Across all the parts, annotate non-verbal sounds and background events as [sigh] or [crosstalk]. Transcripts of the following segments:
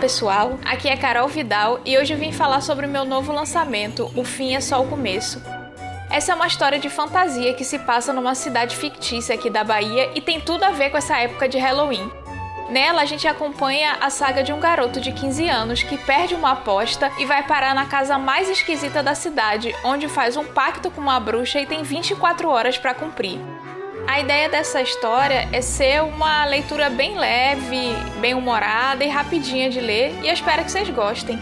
pessoal, aqui é Carol Vidal e hoje eu vim falar sobre o meu novo lançamento, O Fim é Só o Começo. Essa é uma história de fantasia que se passa numa cidade fictícia aqui da Bahia e tem tudo a ver com essa época de Halloween. Nela, a gente acompanha a saga de um garoto de 15 anos que perde uma aposta e vai parar na casa mais esquisita da cidade, onde faz um pacto com uma bruxa e tem 24 horas para cumprir. A ideia dessa história é ser uma leitura bem leve, bem humorada e rapidinha de ler, e eu espero que vocês gostem.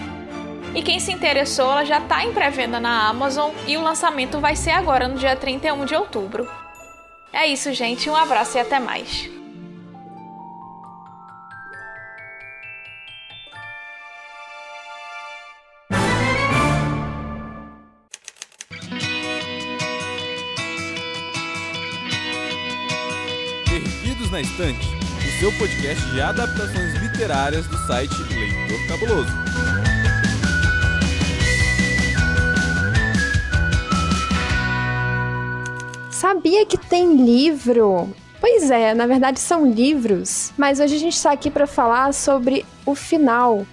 E quem se interessou, ela já está em pré-venda na Amazon e o lançamento vai ser agora no dia 31 de outubro. É isso, gente. Um abraço e até mais. Na Estante, o seu podcast de adaptações literárias do site Leitor Cabuloso. Sabia que tem livro? Pois é, na verdade são livros, mas hoje a gente está aqui para falar sobre o final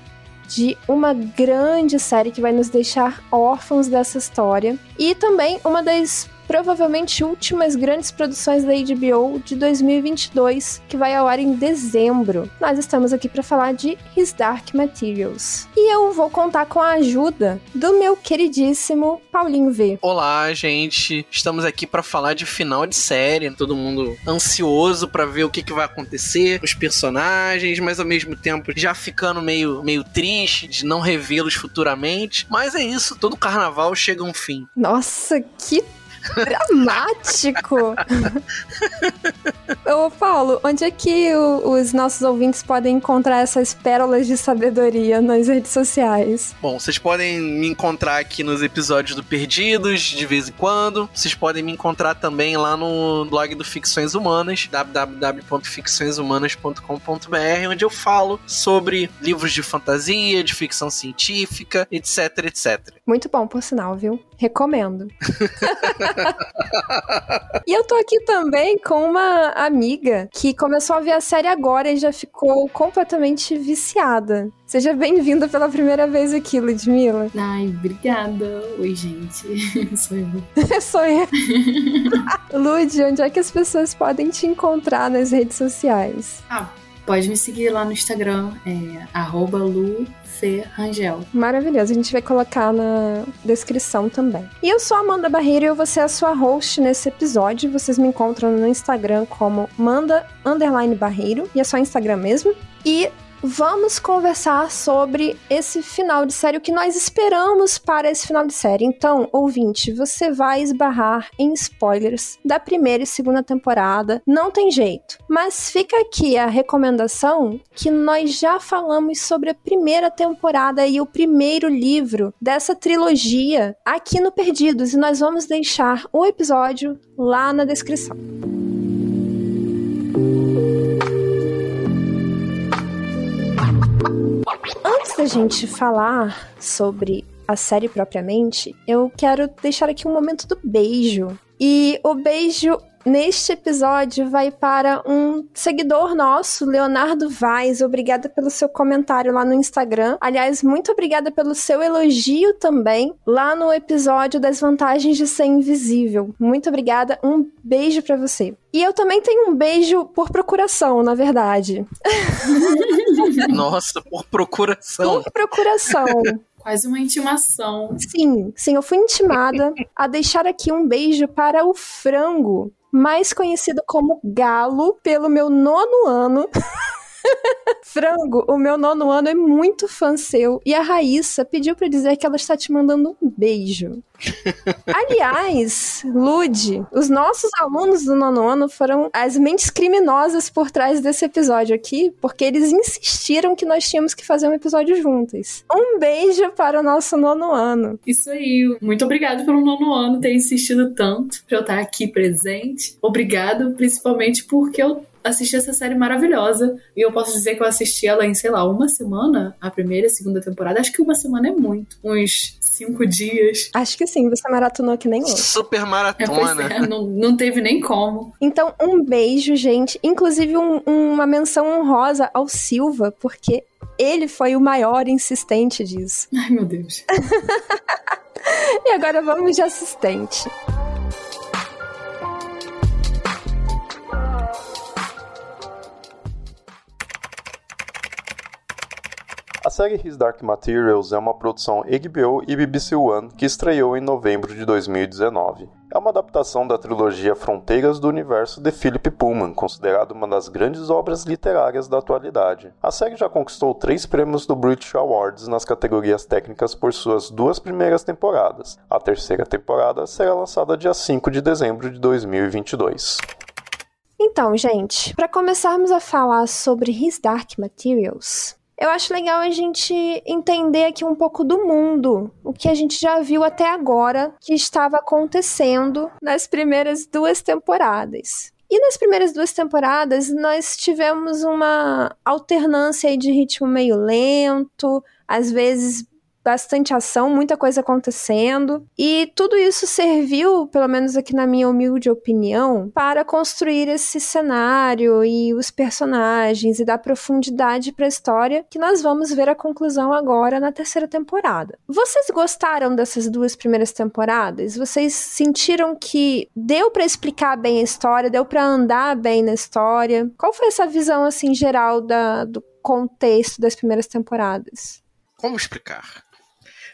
de uma grande série que vai nos deixar órfãos dessa história e também uma das provavelmente últimas grandes produções da HBO de 2022, que vai ao ar em dezembro. Nós estamos aqui para falar de His Dark Materials. E eu vou contar com a ajuda do meu queridíssimo Paulinho V. Olá, gente. Estamos aqui para falar de final de série. Todo mundo ansioso para ver o que, que vai acontecer, os personagens, mas ao mesmo tempo já ficando meio, meio triste de não revê-los futuramente. Mas é isso, todo carnaval chega a um fim. Nossa, que Dramático! Ô, Paulo, onde é que o, os nossos ouvintes podem encontrar essas pérolas de sabedoria nas redes sociais? Bom, vocês podem me encontrar aqui nos episódios do Perdidos, de vez em quando. Vocês podem me encontrar também lá no blog do Ficções Humanas, www.ficçõeshumanas.com.br, onde eu falo sobre livros de fantasia, de ficção científica, etc, etc. Muito bom, por sinal, viu? Recomendo. [laughs] e eu tô aqui também com uma amiga que começou a ver a série agora e já ficou completamente viciada. Seja bem-vinda pela primeira vez aqui, Ludmilla. Ai, obrigada. Oi, gente. [laughs] Sou eu. [laughs] Sou eu. [laughs] Lud, onde é que as pessoas podem te encontrar nas redes sociais? Ah, pode me seguir lá no Instagram, é arroba Lu Fê Rangel. Maravilhoso, a gente vai colocar na descrição também. E eu sou a Amanda Barreiro e eu vou ser a sua host nesse episódio. Vocês me encontram no Instagram como Manda Barreiro, e é só Instagram mesmo. E vamos conversar sobre esse final de série, o que nós esperamos para esse final de série. Então, ouvinte, você vai esbarrar em spoilers da primeira e segunda temporada, não tem jeito. Mas fica aqui a recomendação que nós já falamos sobre a primeira temporada e o primeiro livro dessa trilogia aqui no Perdidos e nós vamos deixar o episódio lá na descrição. Antes da gente falar sobre a série propriamente, eu quero deixar aqui um momento do beijo. E o beijo neste episódio vai para um seguidor nosso, Leonardo Vaz. Obrigada pelo seu comentário lá no Instagram. Aliás, muito obrigada pelo seu elogio também lá no episódio das vantagens de ser invisível. Muito obrigada. Um beijo para você. E eu também tenho um beijo por procuração, na verdade. [laughs] Nossa, por procuração. Por procuração. Quase uma intimação. Sim, sim, eu fui intimada a deixar aqui um beijo para o frango, mais conhecido como Galo, pelo meu nono ano. [laughs] Frango, o meu nono ano é muito fã seu e a Raíssa pediu para dizer que ela está te mandando um beijo. [laughs] Aliás, Lude, os nossos alunos do nono ano foram as mentes criminosas por trás desse episódio aqui, porque eles insistiram que nós tínhamos que fazer um episódio juntos. Um beijo para o nosso nono ano. Isso aí. Muito obrigado pelo nono ano ter insistido tanto para eu estar aqui presente. Obrigado, principalmente porque eu assisti essa série maravilhosa. E eu posso dizer que eu assisti ela em, sei lá, uma semana, a primeira e a segunda temporada. Acho que uma semana é muito. Uns cinco dias. Acho que sim, você maratonou que nem eu. Super maratona. É, é, não, não teve nem como. Então, um beijo, gente. Inclusive, um, uma menção honrosa ao Silva, porque Ele foi o maior insistente disso. Ai, meu Deus. [laughs] e agora vamos de assistente. A série His Dark Materials é uma produção HBO e BBC One que estreou em novembro de 2019. É uma adaptação da trilogia Fronteiras do Universo de Philip Pullman, considerada uma das grandes obras literárias da atualidade. A série já conquistou três prêmios do British Awards nas categorias técnicas por suas duas primeiras temporadas. A terceira temporada será lançada dia 5 de dezembro de 2022. Então, gente, para começarmos a falar sobre His Dark Materials, eu acho legal a gente entender aqui um pouco do mundo, o que a gente já viu até agora que estava acontecendo nas primeiras duas temporadas. E nas primeiras duas temporadas nós tivemos uma alternância de ritmo meio lento, às vezes bastante ação, muita coisa acontecendo. E tudo isso serviu, pelo menos aqui na minha humilde opinião, para construir esse cenário e os personagens e dar profundidade para a história que nós vamos ver a conclusão agora na terceira temporada. Vocês gostaram dessas duas primeiras temporadas? Vocês sentiram que deu para explicar bem a história, deu para andar bem na história? Qual foi essa visão assim geral da, do contexto das primeiras temporadas? Como explicar?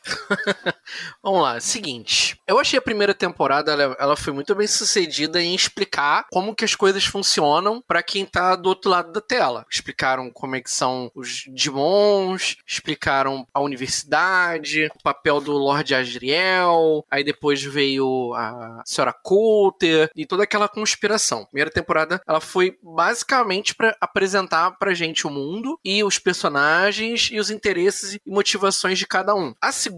[laughs] Vamos lá, seguinte. Eu achei a primeira temporada ela, ela, foi muito bem sucedida em explicar como que as coisas funcionam para quem tá do outro lado da tela. Explicaram como é que são os demons, explicaram a universidade, o papel do Lord Asriel, aí depois veio a Senhora Coulter e toda aquela conspiração. Primeira temporada ela foi basicamente para apresentar pra gente o mundo e os personagens e os interesses e motivações de cada um. A segunda,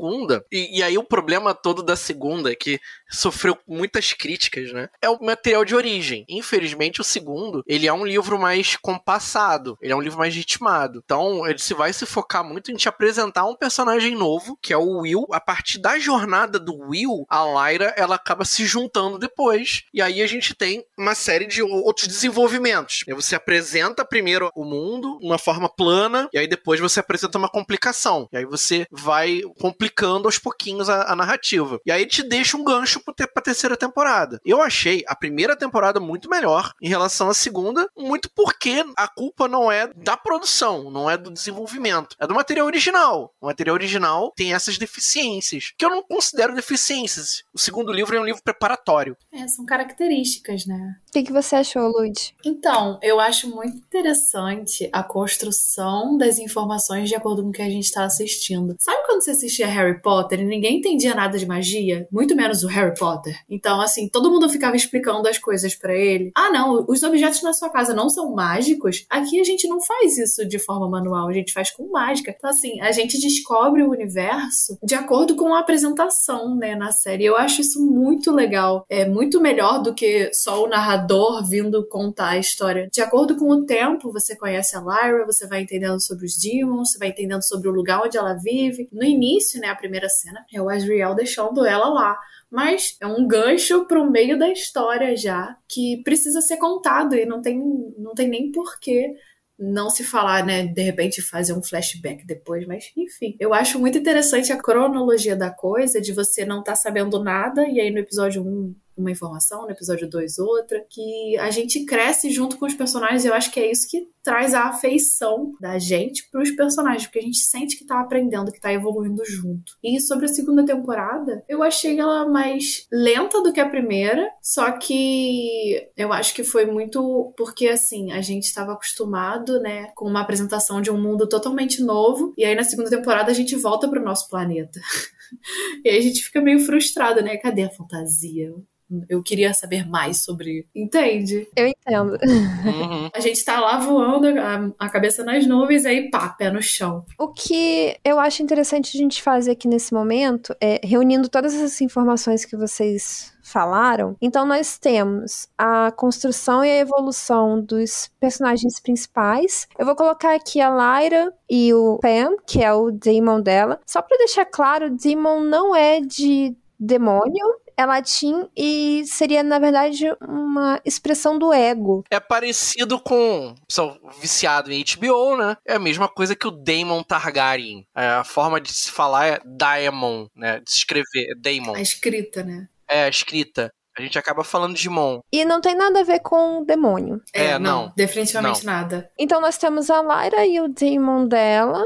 e, e, aí o problema todo da segunda, é que sofreu muitas críticas, né? É o material de origem. Infelizmente, o segundo, ele é um livro mais compassado, ele é um livro mais ritmado. Então, ele se vai se focar muito em te apresentar um personagem novo, que é o Will. A partir da jornada do Will, a Lyra, ela acaba se juntando depois. E aí a gente tem uma série de outros desenvolvimentos. Você apresenta primeiro o mundo, uma forma plana, e aí depois você apresenta uma complicação. E aí você vai complicando explicando aos pouquinhos a, a narrativa. E aí te deixa um gancho ter, pra terceira temporada. Eu achei a primeira temporada muito melhor em relação à segunda, muito porque a culpa não é da produção, não é do desenvolvimento, é do material original. O material original tem essas deficiências, que eu não considero deficiências. O segundo livro é um livro preparatório. É, são características, né? O que, que você achou, Lud? Então, eu acho muito interessante a construção das informações de acordo com o que a gente está assistindo. Sabe quando você assistia Harry Potter e ninguém entendia nada de magia? Muito menos o Harry Potter. Então, assim, todo mundo ficava explicando as coisas para ele. Ah, não, os objetos na sua casa não são mágicos. Aqui a gente não faz isso de forma manual, a gente faz com mágica. Então, assim, a gente descobre o universo de acordo com a apresentação, né, na série. Eu acho isso muito legal. É muito melhor do que só o narrador vindo contar a história. De acordo com o tempo, você conhece a Lyra, você vai entendendo sobre os demons, você vai entendendo sobre o lugar onde ela vive. No início, né, a primeira cena, é o Asriel deixando ela lá mas é um gancho para o meio da história já que precisa ser contado e não tem, não tem nem porquê não se falar, né, de repente fazer um flashback depois, mas enfim. Eu acho muito interessante a cronologia da coisa, de você não estar tá sabendo nada e aí no episódio 1 uma informação, no episódio 2 outra, que a gente cresce junto com os personagens, e eu acho que é isso que traz a afeição da gente para os personagens, porque a gente sente que tá aprendendo, que tá evoluindo junto. E sobre a segunda temporada, eu achei ela mais lenta do que a primeira, só que eu acho que foi muito porque assim, a gente estava acostumado, né, com uma apresentação de um mundo totalmente novo, e aí na segunda temporada a gente volta para o nosso planeta. [laughs] e aí a gente fica meio frustrado, né? Cadê a fantasia? Eu queria saber mais sobre. Entende? Eu entendo. Uhum. A gente tá lá voando, a, a, cabeça nas nuvens, aí pá, pé no chão. O que eu acho interessante a gente fazer aqui nesse momento é reunindo todas essas informações que vocês falaram. Então nós temos a construção e a evolução dos personagens principais. Eu vou colocar aqui a Lyra e o Pam, que é o demon dela. Só para deixar claro, o demon não é de demônio, é latim e seria, na verdade, uma expressão do ego. É parecido com. Sou viciado em HBO, né? É a mesma coisa que o Daemon Targaryen. É, a forma de se falar é Daemon, né? De se escrever, é Daemon. A escrita, né? É, a escrita. A gente acaba falando de Mon. E não tem nada a ver com o demônio. É, não. Definitivamente nada. Então nós temos a Lyra e o demon dela,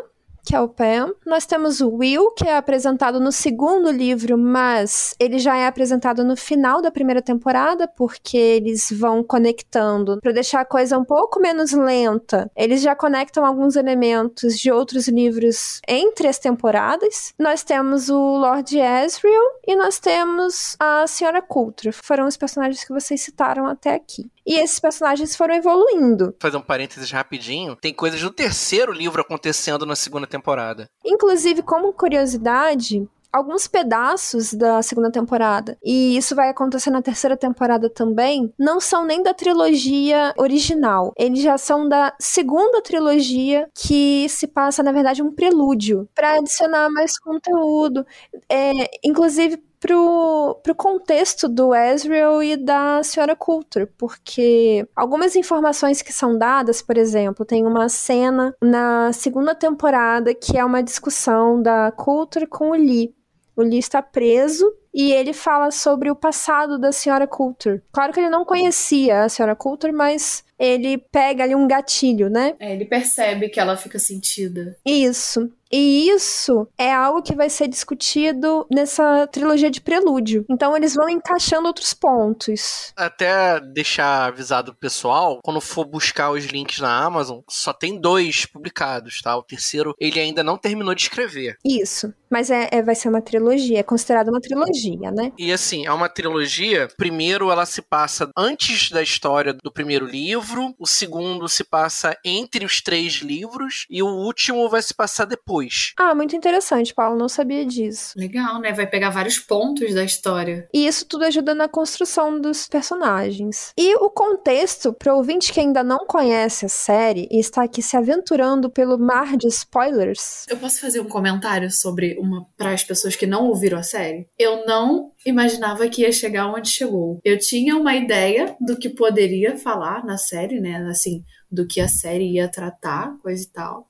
que é o Pam. Nós temos o Will, que é apresentado no segundo livro, mas ele já é apresentado no final da primeira temporada, porque eles vão conectando para deixar a coisa um pouco menos lenta. Eles já conectam alguns elementos de outros livros entre as temporadas. Nós temos o Lord Ezreal e nós temos a Senhora Coulter. Foram os personagens que vocês citaram até aqui. E esses personagens foram evoluindo. Fazer um parênteses rapidinho. Tem coisas do terceiro livro acontecendo na segunda temporada. Inclusive, como curiosidade, alguns pedaços da segunda temporada, e isso vai acontecer na terceira temporada também, não são nem da trilogia original. Eles já são da segunda trilogia que se passa, na verdade, um prelúdio para adicionar mais conteúdo. É, inclusive, pro, pro contexto do Ezreal e da Senhora Coulter, porque algumas informações que são dadas, por exemplo, tem uma cena na segunda temporada que é uma discussão da Coulter com o Lee. O Lee está preso e ele fala sobre o passado da senhora Coulter. Claro que ele não conhecia a senhora Coulter, mas ele pega ali um gatilho, né? É, ele percebe que ela fica sentida. Isso. E isso é algo que vai ser discutido nessa trilogia de prelúdio. Então eles vão encaixando outros pontos. Até deixar avisado o pessoal, quando for buscar os links na Amazon, só tem dois publicados, tá? O terceiro ele ainda não terminou de escrever. Isso. Mas é, é vai ser uma trilogia, é considerada uma trilogia, né? E assim, é uma trilogia. Primeiro, ela se passa antes da história do primeiro livro. O segundo se passa entre os três livros. E o último vai se passar depois. Ah, muito interessante, Paulo. Não sabia disso. Legal, né? Vai pegar vários pontos da história. E isso tudo ajuda na construção dos personagens. E o contexto, para ouvinte que ainda não conhece a série e está aqui se aventurando pelo mar de spoilers. Eu posso fazer um comentário sobre uma para as pessoas que não ouviram a série? Eu não imaginava que ia chegar onde chegou. Eu tinha uma ideia do que poderia falar na série, né? Assim, do que a série ia tratar, coisa e tal.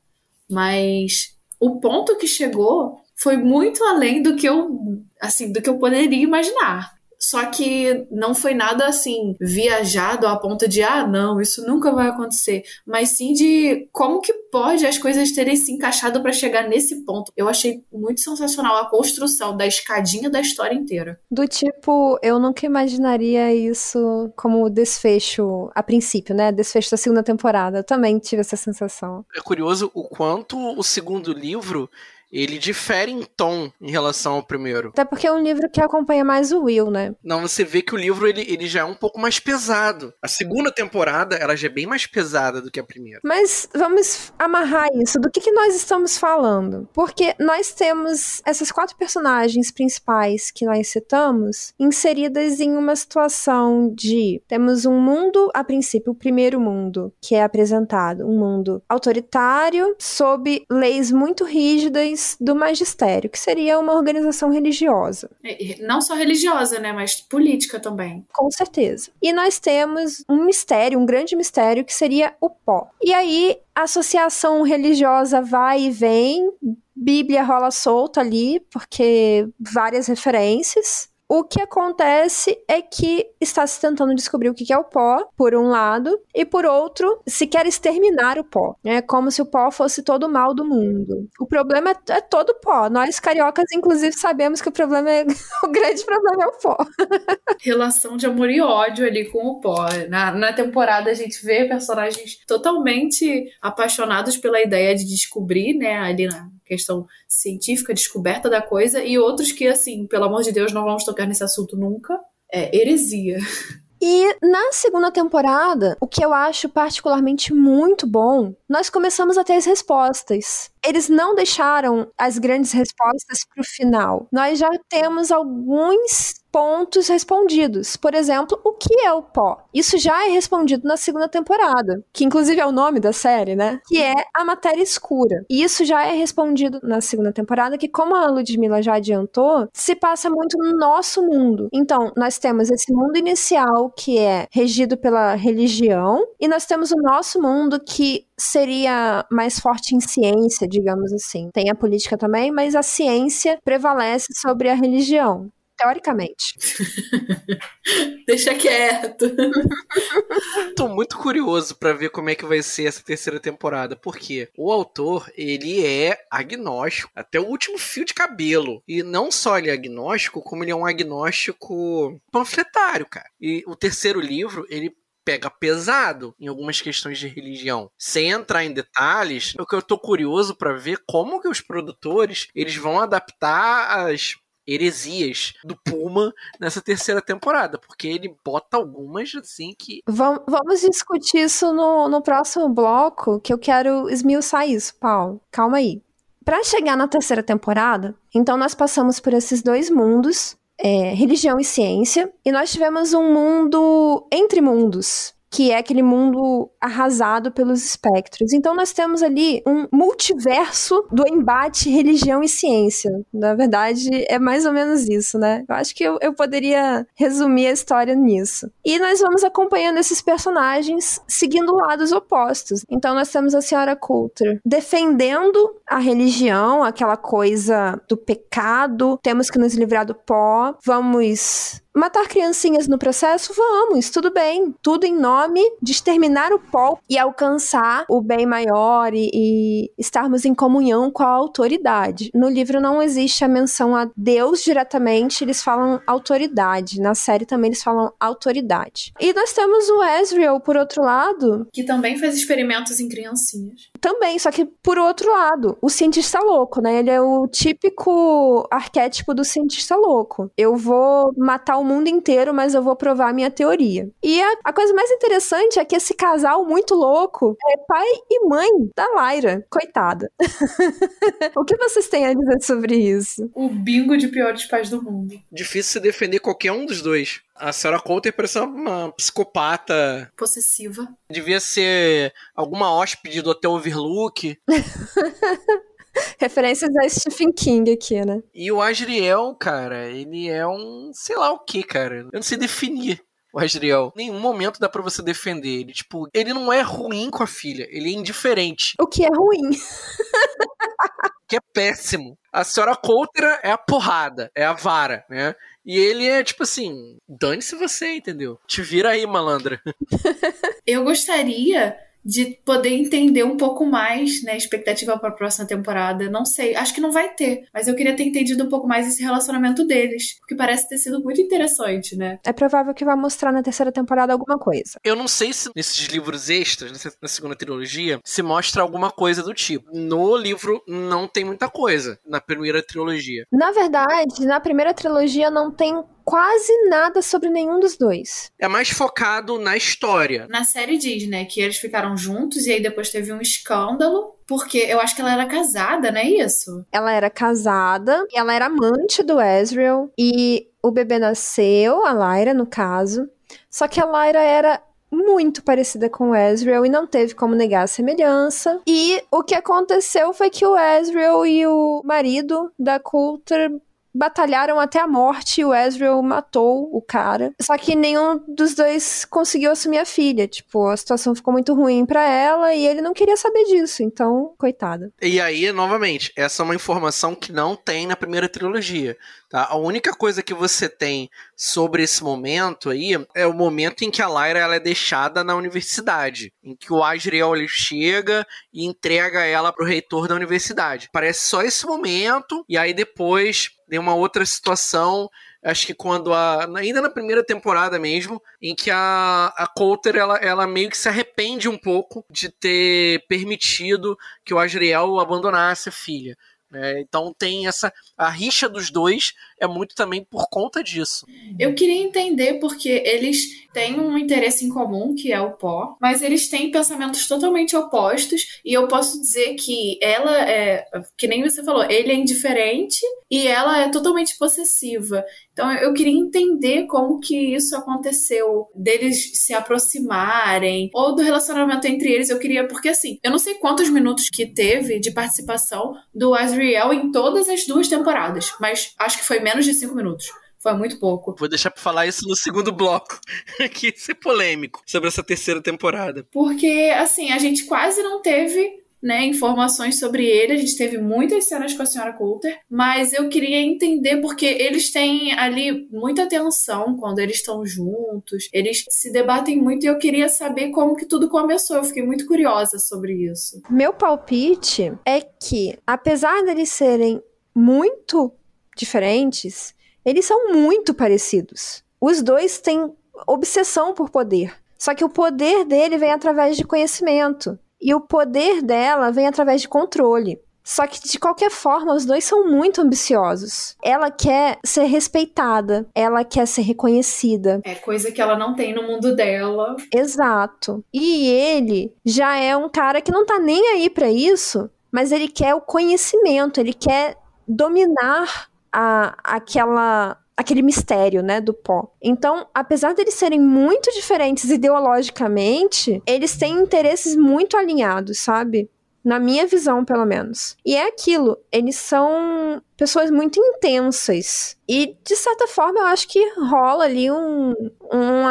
Mas o ponto que chegou foi muito além do que eu, assim, do que eu poderia imaginar. Só que não foi nada assim viajado a ponto de ah, não, isso nunca vai acontecer, mas sim de como que pode as coisas terem se encaixado para chegar nesse ponto. Eu achei muito sensacional a construção da escadinha da história inteira. Do tipo, eu nunca imaginaria isso como desfecho a princípio, né? Desfecho da segunda temporada. Eu também tive essa sensação. É curioso o quanto o segundo livro ele difere em tom em relação ao primeiro. Até porque é um livro que acompanha mais o Will, né? Não, você vê que o livro ele, ele já é um pouco mais pesado. A segunda temporada, ela já é bem mais pesada do que a primeira. Mas vamos amarrar isso. Do que, que nós estamos falando? Porque nós temos essas quatro personagens principais que nós citamos inseridas em uma situação de temos um mundo, a princípio, o primeiro mundo que é apresentado, um mundo autoritário, sob leis muito rígidas do magistério, que seria uma organização religiosa. Não só religiosa, né, mas política também. Com certeza. E nós temos um mistério, um grande mistério, que seria o pó. E aí, a associação religiosa vai e vem, Bíblia rola solta ali, porque várias referências. O que acontece é que está se tentando descobrir o que é o pó, por um lado, e por outro, se quer exterminar o pó. É como se o pó fosse todo o mal do mundo. O problema é, é todo o pó. Nós cariocas, inclusive, sabemos que o problema é. [laughs] o grande problema é o pó. Relação de amor e ódio ali com o pó. Na, na temporada a gente vê personagens totalmente apaixonados pela ideia de descobrir, né, ali na questão científica, descoberta da coisa, e outros que, assim, pelo amor de Deus, não vamos tocar nesse assunto nunca. É heresia. E na segunda temporada, o que eu acho particularmente muito bom, nós começamos a ter as respostas. Eles não deixaram as grandes respostas para o final. Nós já temos alguns pontos respondidos. Por exemplo, o que é o pó? Isso já é respondido na segunda temporada, que inclusive é o nome da série, né? Que é a matéria escura. E isso já é respondido na segunda temporada, que como a Ludmilla já adiantou, se passa muito no nosso mundo. Então, nós temos esse mundo inicial que é regido pela religião, e nós temos o nosso mundo que seria mais forte em ciência, digamos assim. Tem a política também, mas a ciência prevalece sobre a religião. Teoricamente. [laughs] Deixa quieto. [laughs] Tô muito curioso para ver como é que vai ser essa terceira temporada, porque o autor, ele é agnóstico até o último fio de cabelo. E não só ele é agnóstico, como ele é um agnóstico panfletário, cara. E o terceiro livro, ele pega pesado em algumas questões de religião. Sem entrar em detalhes, o que eu tô curioso para ver como que os produtores eles vão adaptar as heresias do Puma nessa terceira temporada, porque ele bota algumas assim que. Vamos discutir isso no, no próximo bloco, que eu quero esmiuçar isso, Paulo. Calma aí. Para chegar na terceira temporada, então nós passamos por esses dois mundos, é, religião e ciência, e nós tivemos um mundo entre mundos, que é aquele mundo arrasado pelos espectros. Então nós temos ali um multiverso do embate religião e ciência. Na verdade, é mais ou menos isso, né? Eu acho que eu, eu poderia resumir a história nisso. E nós vamos acompanhando esses personagens seguindo lados opostos. Então nós temos a senhora Coulter defendendo a religião, aquela coisa do pecado, temos que nos livrar do pó, vamos Matar criancinhas no processo? Vamos, tudo bem. Tudo em nome de exterminar o pó e alcançar o bem maior e, e, estarmos em comunhão com a autoridade. No livro não existe a menção a Deus diretamente, eles falam autoridade. Na série também eles falam autoridade. E nós temos o Ezreal, por outro lado. Que também faz experimentos em criancinhas. Também, só que por outro lado, o cientista louco, né? Ele é o típico arquétipo do cientista louco. Eu vou matar o mundo inteiro, mas eu vou provar a minha teoria. E a, a coisa mais interessante é que esse casal muito louco é pai e mãe da Lyra. Coitada. [laughs] o que vocês têm a dizer sobre isso? O bingo de piores pais do mundo. Difícil se defender qualquer um dos dois. A Sarah Coulter parece uma psicopata. Possessiva. Devia ser alguma hóspede do Hotel Overlook. [laughs] [laughs] Referências a Stephen King aqui, né? E o Asriel, cara, ele é um sei lá o que, cara. Eu não sei definir o Asriel. Nenhum momento dá para você defender ele. Tipo, ele não é ruim com a filha, ele é indiferente. O que é ruim? que é péssimo. A senhora Coulter é a porrada, é a vara, né? E ele é tipo assim, dane-se você, entendeu? Te vira aí, malandra. [laughs] Eu gostaria de poder entender um pouco mais, né, expectativa para a próxima temporada. Não sei, acho que não vai ter, mas eu queria ter entendido um pouco mais esse relacionamento deles, porque parece ter sido muito interessante, né? É provável que vai mostrar na terceira temporada alguma coisa. Eu não sei se nesses livros extras, na segunda trilogia, se mostra alguma coisa do tipo. No livro não tem muita coisa, na primeira trilogia. Na verdade, na primeira trilogia não tem quase nada sobre nenhum dos dois. É mais focado na história. Na série diz, né, que eles ficaram juntos e aí depois teve um escândalo. Porque eu acho que ela era casada, não é isso? Ela era casada, e ela era amante do Ezreal, e o bebê nasceu, a Lyra, no caso. Só que a Lyra era muito parecida com o Ezreal e não teve como negar a semelhança. E o que aconteceu foi que o Ezreal e o marido da Coulter batalharam até a morte e o Ezreal matou o cara. Só que nenhum dos dois conseguiu assumir a filha. Tipo, a situação ficou muito ruim para ela e ele não queria saber disso. Então, coitada. E aí, novamente, essa é uma informação que não tem na primeira trilogia. Tá? A única coisa que você tem sobre esse momento aí é o momento em que a Lyra ela é deixada na universidade, em que o Asriel ele chega e entrega ela pro reitor da universidade. Parece só esse momento e aí depois tem uma outra situação acho que quando a. Ainda na primeira temporada mesmo, em que a, a Coulter ela, ela meio que se arrepende um pouco de ter permitido que o Asriel abandonasse a filha. É, então tem essa. A rixa dos dois é muito também por conta disso. Eu queria entender porque eles têm um interesse em comum, que é o pó, mas eles têm pensamentos totalmente opostos, e eu posso dizer que ela é. Que nem você falou, ele é indiferente e ela é totalmente possessiva. Então eu queria entender como que isso aconteceu, deles se aproximarem, ou do relacionamento entre eles. Eu queria, porque assim, eu não sei quantos minutos que teve de participação do Azriel em todas as duas temporadas, mas acho que foi menos de cinco minutos. Foi muito pouco. Vou deixar pra falar isso no segundo bloco, [laughs] que ser polêmico, sobre essa terceira temporada. Porque, assim, a gente quase não teve né, informações sobre ele. A gente teve muitas cenas com a senhora Coulter, mas eu queria entender porque eles têm ali muita tensão quando eles estão juntos, eles se debatem muito e eu queria saber como que tudo começou. Eu fiquei muito curiosa sobre isso. Meu palpite é que, apesar deles serem muito diferentes, eles são muito parecidos. Os dois têm obsessão por poder. Só que o poder dele vem através de conhecimento. E o poder dela vem através de controle. Só que, de qualquer forma, os dois são muito ambiciosos. Ela quer ser respeitada, ela quer ser reconhecida. É coisa que ela não tem no mundo dela. Exato. E ele já é um cara que não tá nem aí para isso, mas ele quer o conhecimento, ele quer dominar a, aquela aquele mistério, né, do pó. Então, apesar deles serem muito diferentes ideologicamente, eles têm interesses muito alinhados, sabe? Na minha visão, pelo menos. E é aquilo, eles são pessoas muito intensas. E, de certa forma, eu acho que rola ali um, um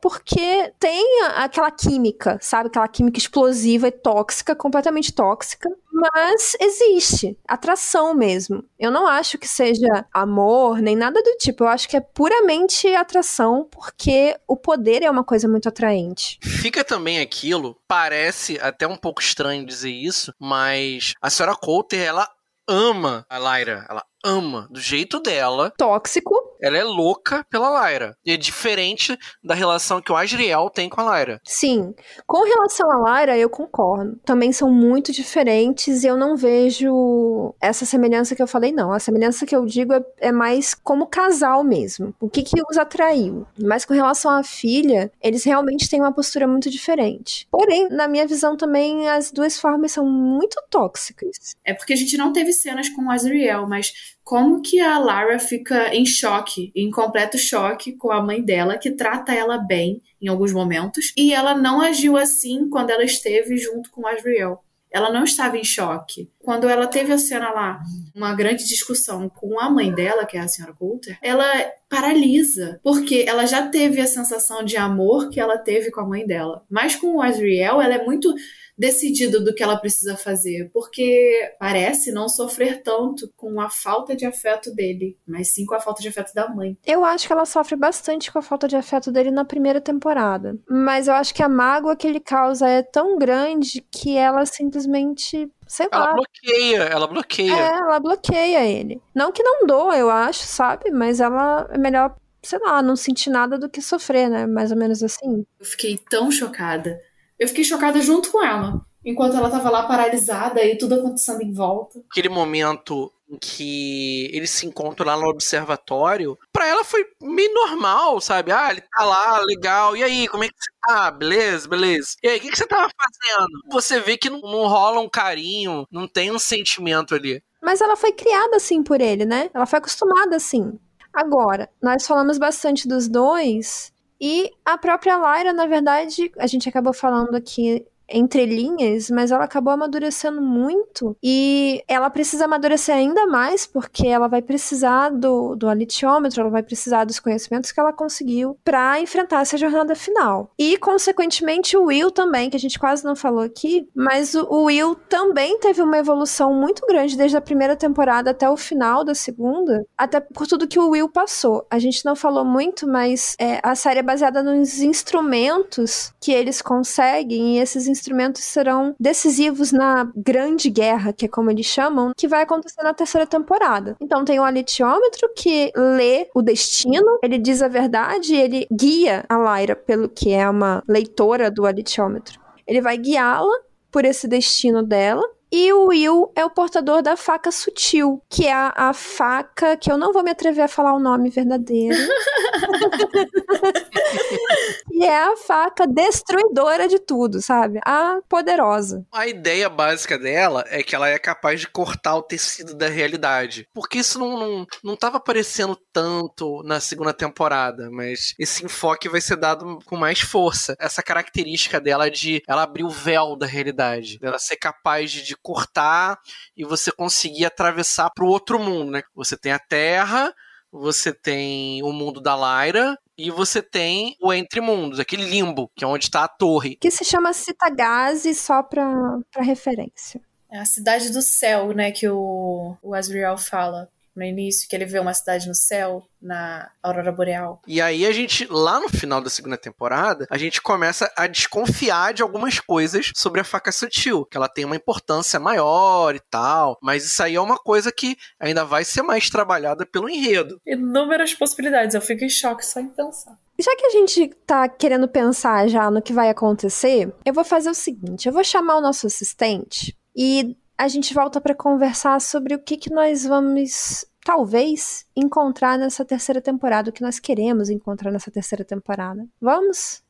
porque tem aquela química, sabe? Aquela química explosiva e tóxica, completamente tóxica. Mas existe. Atração mesmo. Eu não acho que seja amor, nem nada do tipo. Eu acho que é puramente atração, porque o poder é uma coisa muito atraente. Fica também aquilo, parece até um pouco estranho dizer isso, mas a senhora Coulter, ela ama a Lyra. Ela ama do jeito dela. Tóxico. Ela é louca pela Lyra. E é diferente da relação que o Asriel tem com a Lyra. Sim. Com relação a Lyra, eu concordo. Também são muito diferentes e eu não vejo essa semelhança que eu falei, não. A semelhança que eu digo é, é mais como casal mesmo. O que que os atraiu. Mas com relação à filha, eles realmente têm uma postura muito diferente. Porém, na minha visão também, as duas formas são muito tóxicas. É porque a gente não teve cenas com o Azriel, mas como que a Lara fica em choque, em completo choque com a mãe dela, que trata ela bem em alguns momentos, e ela não agiu assim quando ela esteve junto com Asriel. Ela não estava em choque. Quando ela teve a cena lá, uma grande discussão com a mãe dela, que é a senhora Coulter, ela paralisa, porque ela já teve a sensação de amor que ela teve com a mãe dela. Mas com o Asriel, ela é muito decidido do que ela precisa fazer, porque parece não sofrer tanto com a falta de afeto dele, mas sim com a falta de afeto da mãe. Eu acho que ela sofre bastante com a falta de afeto dele na primeira temporada, mas eu acho que a mágoa que ele causa é tão grande que ela simplesmente sei ela lá. bloqueia, ela bloqueia. É, ela bloqueia ele. Não que não doa, eu acho, sabe? Mas ela é melhor, sei lá, não sentir nada do que sofrer, né? Mais ou menos assim. Eu fiquei tão chocada eu fiquei chocada junto com ela. Enquanto ela tava lá paralisada e tudo acontecendo em volta. Aquele momento em que eles se encontram lá no observatório, para ela foi meio normal, sabe? Ah, ele tá lá, legal. E aí, como é que você tá? Beleza, beleza. E aí, o que, que você tava fazendo? Você vê que não, não rola um carinho, não tem um sentimento ali. Mas ela foi criada assim por ele, né? Ela foi acostumada assim. Agora, nós falamos bastante dos dois, e a própria Lyra, na verdade, a gente acabou falando aqui entre linhas, mas ela acabou amadurecendo muito e ela precisa amadurecer ainda mais porque ela vai precisar do, do alitiômetro, ela vai precisar dos conhecimentos que ela conseguiu para enfrentar essa jornada final. E, consequentemente, o Will também, que a gente quase não falou aqui, mas o, o Will também teve uma evolução muito grande desde a primeira temporada até o final da segunda, até por tudo que o Will passou. A gente não falou muito, mas é, a série é baseada nos instrumentos que eles conseguem e esses instrumentos instrumentos serão decisivos na grande guerra, que é como eles chamam, que vai acontecer na terceira temporada. Então tem o alitiômetro que lê o destino, ele diz a verdade, ele guia a Lyra pelo que é uma leitora do alitiômetro. Ele vai guiá-la por esse destino dela E o Will é o portador da faca sutil, que é a, a faca que eu não vou me atrever a falar o nome verdadeiro. [laughs] e é a faca destruidora de tudo, sabe? A poderosa. A ideia básica dela é que ela é capaz de cortar o tecido da realidade. Porque isso não, não, não tava aparecendo tanto na segunda temporada, mas esse enfoque vai ser dado com mais força. Essa característica dela de ela abrir o véu da realidade, dela ser capaz de, de cortar e você conseguir atravessar para o outro mundo, né? Você tem a Terra, você tem o mundo da Lyra e você tem o Entre Mundos, aquele limbo, que é onde está a torre. Que se chama Citagase, só para referência. É a cidade do céu, né, que o, o Asriel fala no início, que ele vê uma cidade no céu, na Aurora Boreal. E aí a gente, lá no final da segunda temporada, a gente começa a desconfiar de algumas coisas sobre a faca sutil, que ela tem uma importância maior e tal, mas isso aí é uma coisa que ainda vai ser mais trabalhada pelo enredo. Inúmeras possibilidades, eu fico em choque só em pensar. Já que a gente tá querendo pensar já no que vai acontecer, eu vou fazer o seguinte: eu vou chamar o nosso assistente e a gente volta para conversar sobre o que, que nós vamos talvez encontrar nessa terceira temporada, o que nós queremos encontrar nessa terceira temporada. Vamos?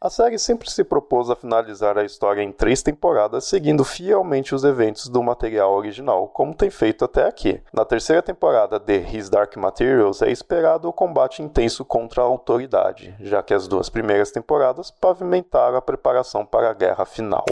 A série sempre se propôs a finalizar a história em três temporadas, seguindo fielmente os eventos do material original, como tem feito até aqui. Na terceira temporada de His Dark Materials é esperado o combate intenso contra a autoridade, já que as duas primeiras temporadas pavimentaram a preparação para a guerra final.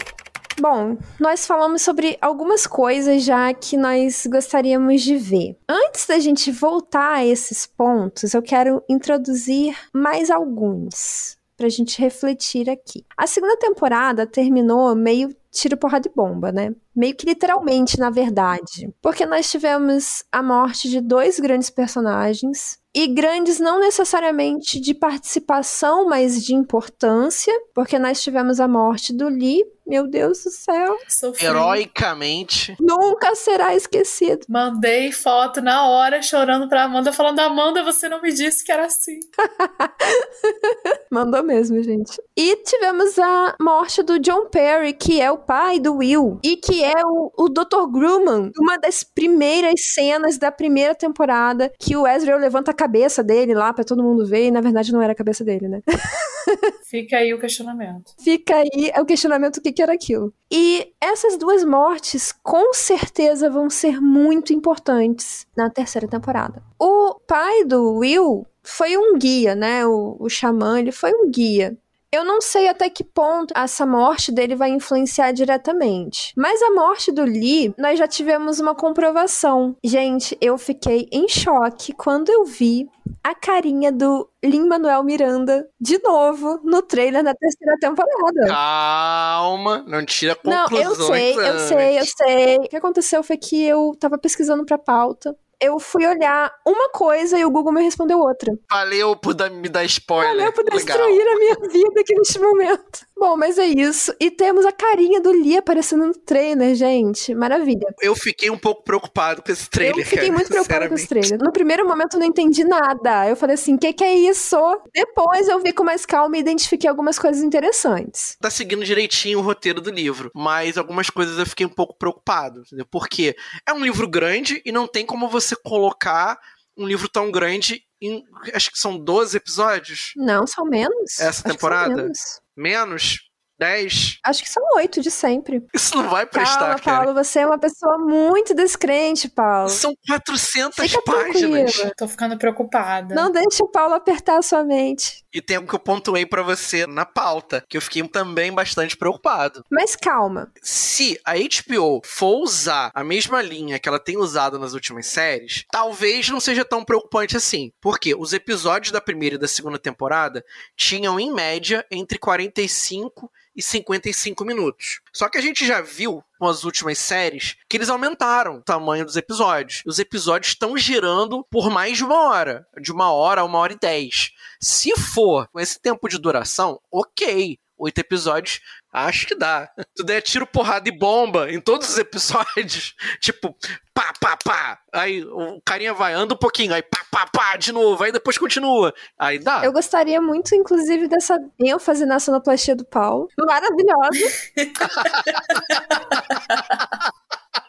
Bom, nós falamos sobre algumas coisas já que nós gostaríamos de ver. Antes da gente voltar a esses pontos, eu quero introduzir mais alguns pra gente refletir aqui. A segunda temporada terminou meio tiro, porrada e bomba, né? Meio que literalmente, na verdade. Porque nós tivemos a morte de dois grandes personagens. E grandes não necessariamente de participação, mas de importância. Porque nós tivemos a morte do Lee meu Deus do céu. Sofri. Heroicamente. Nunca será esquecido. Mandei foto na hora, chorando pra Amanda, falando: Amanda, você não me disse que era assim. [laughs] Mandou mesmo, gente. E tivemos a morte do John Perry, que é o pai do Will. E que é o, o Dr. Grumman. Uma das primeiras cenas da primeira temporada que o Ezra levanta cabeça dele lá pra todo mundo ver. E na verdade não era a cabeça dele, né? [laughs] Fica aí o questionamento. Fica aí o questionamento que que era aquilo. E essas duas mortes, com certeza, vão ser muito importantes na terceira temporada. O pai do Will foi um guia, né? O, o xamã, ele foi um guia. Eu não sei até que ponto essa morte dele vai influenciar diretamente. Mas a morte do Lee, nós já tivemos uma comprovação. Gente, eu fiquei em choque quando eu vi a carinha do Lin-Manuel Miranda de novo no trailer da terceira temporada. Calma, não tira conclusões. Não, eu sei, eu sei, eu sei. O que aconteceu foi que eu tava pesquisando pra pauta eu fui olhar uma coisa e o Google me respondeu outra. Valeu por me dar spoiler. Valeu por destruir Legal. a minha vida aqui neste momento. [laughs] Bom, mas é isso. E temos a carinha do Lee aparecendo no trailer, gente. Maravilha. Eu fiquei um pouco preocupado com esse trailer. Eu fiquei cara, muito preocupado com esse trailer. No primeiro momento eu não entendi nada. Eu falei assim: o que, que é isso? Depois eu vi com mais calma e identifiquei algumas coisas interessantes. Tá seguindo direitinho o roteiro do livro, mas algumas coisas eu fiquei um pouco preocupado. Entendeu? Porque é um livro grande e não tem como você colocar um livro tão grande em. Acho que são 12 episódios. Não, são menos. Essa temporada? menos. menos? 10? Acho que são oito de sempre. Isso não vai prestar, Calma, cara. Paulo, você é uma pessoa muito descrente, Paulo. São 400 Fica páginas. Tranquila. Tô ficando preocupada. Não deixe o Paulo apertar a sua mente. E tem algo que eu pontuei para você na pauta, que eu fiquei também bastante preocupado. Mas calma. Se a HBO for usar a mesma linha que ela tem usado nas últimas séries, talvez não seja tão preocupante assim. Porque os episódios da primeira e da segunda temporada tinham, em média, entre 45 e 55 minutos. Só que a gente já viu com as últimas séries que eles aumentaram o tamanho dos episódios. Os episódios estão girando por mais de uma hora, de uma hora a uma hora e dez. Se for com esse tempo de duração, ok oito episódios, acho que dá. [laughs] Tu der tiro, porrada e bomba em todos os episódios, [laughs] tipo, pá, pá, pá. Aí o carinha vai, anda um pouquinho, aí pá, pá, pá, de novo, aí depois continua. Aí dá. Eu gostaria muito, inclusive, dessa ênfase na sonoplastia do Paulo. Maravilhosa. [laughs]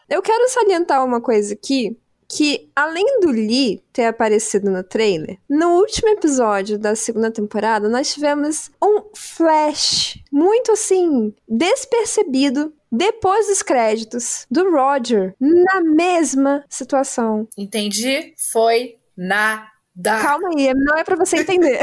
Eu quero salientar uma coisa aqui, que além do Lee ter aparecido no trailer, no último episódio da segunda temporada, nós tivemos um flash muito assim, despercebido depois dos créditos do Roger na mesma situação. Entendi. Foi na Dá. Calma aí, não é pra você entender.